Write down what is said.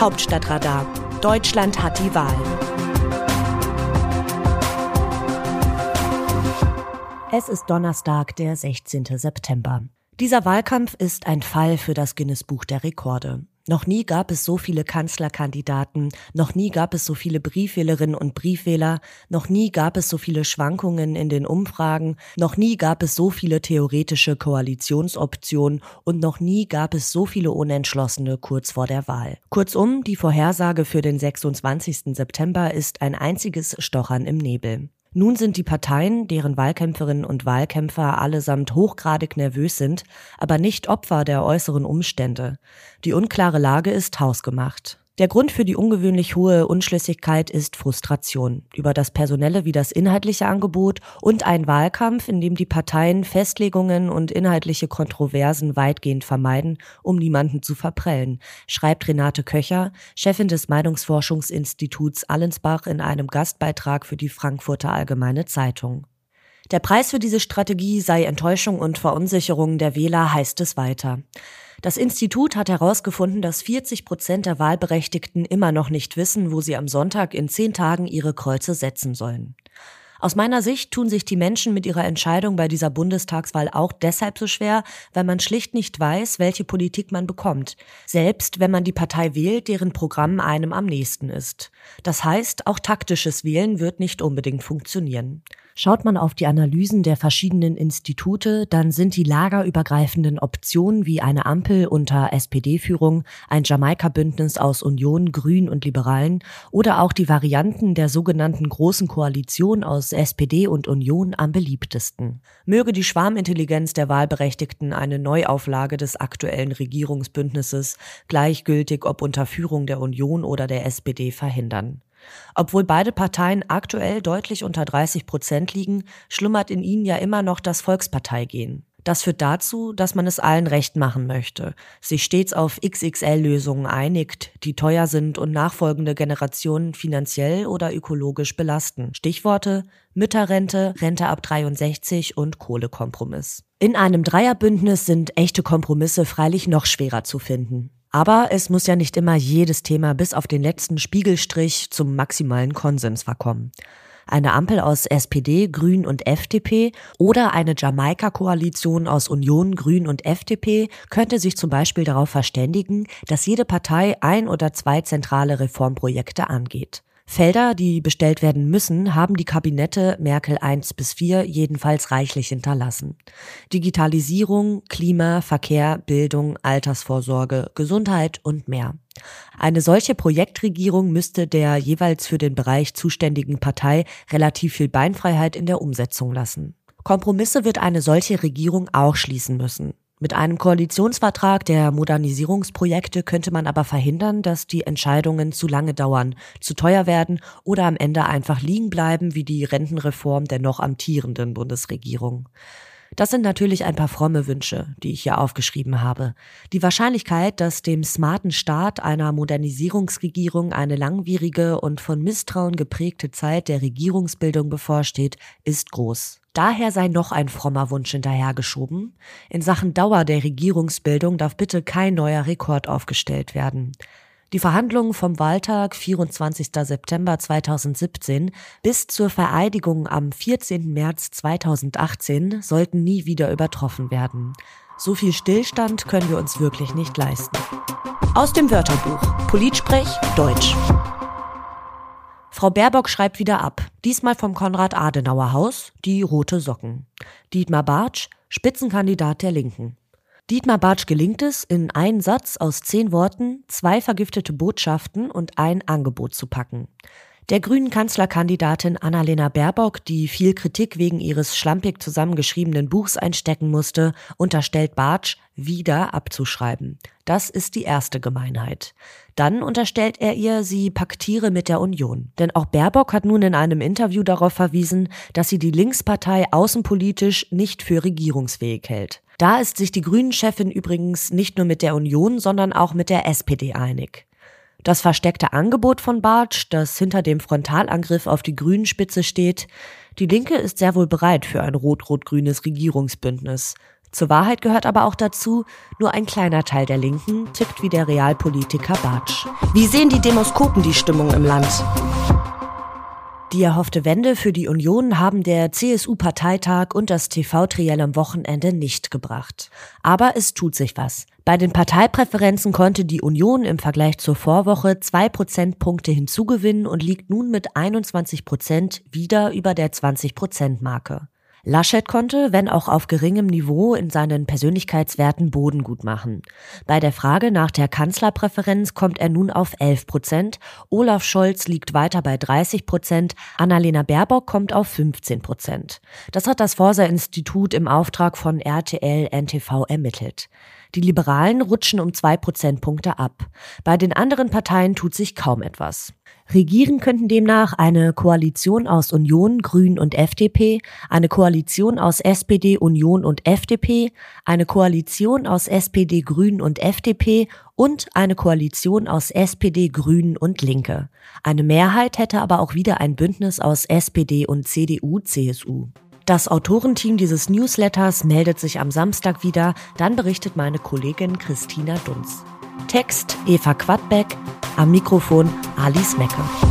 Hauptstadtradar. Deutschland hat die Wahl. Es ist Donnerstag, der 16. September. Dieser Wahlkampf ist ein Fall für das Guinness Buch der Rekorde. Noch nie gab es so viele Kanzlerkandidaten, noch nie gab es so viele Briefwählerinnen und Briefwähler, noch nie gab es so viele Schwankungen in den Umfragen, noch nie gab es so viele theoretische Koalitionsoptionen und noch nie gab es so viele Unentschlossene kurz vor der Wahl. Kurzum, die Vorhersage für den 26. September ist ein einziges Stochern im Nebel. Nun sind die Parteien, deren Wahlkämpferinnen und Wahlkämpfer allesamt hochgradig nervös sind, aber nicht Opfer der äußeren Umstände. Die unklare Lage ist hausgemacht. Der Grund für die ungewöhnlich hohe Unschlüssigkeit ist Frustration über das personelle wie das inhaltliche Angebot und ein Wahlkampf, in dem die Parteien Festlegungen und inhaltliche Kontroversen weitgehend vermeiden, um niemanden zu verprellen, schreibt Renate Köcher, Chefin des Meinungsforschungsinstituts Allensbach in einem Gastbeitrag für die Frankfurter Allgemeine Zeitung. Der Preis für diese Strategie sei Enttäuschung und Verunsicherung der Wähler, heißt es weiter. Das Institut hat herausgefunden, dass 40 Prozent der Wahlberechtigten immer noch nicht wissen, wo sie am Sonntag in zehn Tagen ihre Kreuze setzen sollen. Aus meiner Sicht tun sich die Menschen mit ihrer Entscheidung bei dieser Bundestagswahl auch deshalb so schwer, weil man schlicht nicht weiß, welche Politik man bekommt, selbst wenn man die Partei wählt, deren Programm einem am nächsten ist. Das heißt, auch taktisches Wählen wird nicht unbedingt funktionieren. Schaut man auf die Analysen der verschiedenen Institute, dann sind die lagerübergreifenden Optionen wie eine Ampel unter SPD-Führung, ein Jamaika-Bündnis aus Union, Grün und Liberalen oder auch die Varianten der sogenannten Großen Koalition aus SPD und Union am beliebtesten. Möge die Schwarmintelligenz der Wahlberechtigten eine Neuauflage des aktuellen Regierungsbündnisses, gleichgültig ob unter Führung der Union oder der SPD, verhindern. Obwohl beide Parteien aktuell deutlich unter 30 Prozent liegen, schlummert in ihnen ja immer noch das Volksparteigehen. Das führt dazu, dass man es allen recht machen möchte, sich stets auf XXL-Lösungen einigt, die teuer sind und nachfolgende Generationen finanziell oder ökologisch belasten. Stichworte Mütterrente, Rente ab 63 und Kohlekompromiss. In einem Dreierbündnis sind echte Kompromisse freilich noch schwerer zu finden. Aber es muss ja nicht immer jedes Thema bis auf den letzten Spiegelstrich zum maximalen Konsens verkommen. Eine Ampel aus SPD, Grün und FDP oder eine Jamaika-Koalition aus Union, Grün und FDP könnte sich zum Beispiel darauf verständigen, dass jede Partei ein oder zwei zentrale Reformprojekte angeht. Felder, die bestellt werden müssen, haben die Kabinette Merkel 1 bis 4 jedenfalls reichlich hinterlassen. Digitalisierung, Klima, Verkehr, Bildung, Altersvorsorge, Gesundheit und mehr. Eine solche Projektregierung müsste der jeweils für den Bereich zuständigen Partei relativ viel Beinfreiheit in der Umsetzung lassen. Kompromisse wird eine solche Regierung auch schließen müssen. Mit einem Koalitionsvertrag der Modernisierungsprojekte könnte man aber verhindern, dass die Entscheidungen zu lange dauern, zu teuer werden oder am Ende einfach liegen bleiben wie die Rentenreform der noch amtierenden Bundesregierung. Das sind natürlich ein paar fromme Wünsche, die ich hier aufgeschrieben habe. Die Wahrscheinlichkeit, dass dem smarten Staat einer Modernisierungsregierung eine langwierige und von Misstrauen geprägte Zeit der Regierungsbildung bevorsteht, ist groß. Daher sei noch ein frommer Wunsch hinterhergeschoben. In Sachen Dauer der Regierungsbildung darf bitte kein neuer Rekord aufgestellt werden. Die Verhandlungen vom Wahltag 24. September 2017 bis zur Vereidigung am 14. März 2018 sollten nie wieder übertroffen werden. So viel Stillstand können wir uns wirklich nicht leisten. Aus dem Wörterbuch Politsprech Deutsch. Frau Baerbock schreibt wieder ab. Diesmal vom Konrad-Adenauer-Haus, die rote Socken. Dietmar Bartsch, Spitzenkandidat der Linken. Dietmar Bartsch gelingt es, in einen Satz aus zehn Worten zwei vergiftete Botschaften und ein Angebot zu packen. Der grünen Kanzlerkandidatin Annalena Baerbock, die viel Kritik wegen ihres schlampig zusammengeschriebenen Buchs einstecken musste, unterstellt Bartsch, wieder abzuschreiben. Das ist die erste Gemeinheit. Dann unterstellt er ihr, sie paktiere mit der Union. Denn auch Baerbock hat nun in einem Interview darauf verwiesen, dass sie die Linkspartei außenpolitisch nicht für regierungsfähig hält. Da ist sich die Grünen-Chefin übrigens nicht nur mit der Union, sondern auch mit der SPD einig. Das versteckte Angebot von Bartsch, das hinter dem Frontalangriff auf die Grünen-Spitze steht, die Linke ist sehr wohl bereit für ein rot-rot-grünes Regierungsbündnis. Zur Wahrheit gehört aber auch dazu, nur ein kleiner Teil der Linken tickt wie der Realpolitiker Bartsch. Wie sehen die Demoskopen die Stimmung im Land? Die erhoffte Wende für die Union haben der CSU-Parteitag und das TV-Triell am Wochenende nicht gebracht. Aber es tut sich was. Bei den Parteipräferenzen konnte die Union im Vergleich zur Vorwoche zwei Prozentpunkte hinzugewinnen und liegt nun mit 21 Prozent wieder über der 20-Prozent-Marke. Laschet konnte, wenn auch auf geringem Niveau, in seinen Persönlichkeitswerten Boden gut machen. Bei der Frage nach der Kanzlerpräferenz kommt er nun auf 11 Prozent, Olaf Scholz liegt weiter bei 30 Prozent, Annalena Baerbock kommt auf 15 Prozent. Das hat das Forsa-Institut im Auftrag von RTL NTV ermittelt. Die Liberalen rutschen um zwei Prozentpunkte ab. Bei den anderen Parteien tut sich kaum etwas. Regieren könnten demnach eine Koalition aus Union, Grün und FDP, eine Koalition aus SPD, Union und FDP, eine Koalition aus SPD, Grün und FDP und eine Koalition aus SPD, Grünen und Linke. Eine Mehrheit hätte aber auch wieder ein Bündnis aus SPD und CDU, CSU. Das Autorenteam dieses Newsletters meldet sich am Samstag wieder, dann berichtet meine Kollegin Christina Dunz. Text Eva Quadbeck, am Mikrofon Alice Mecke.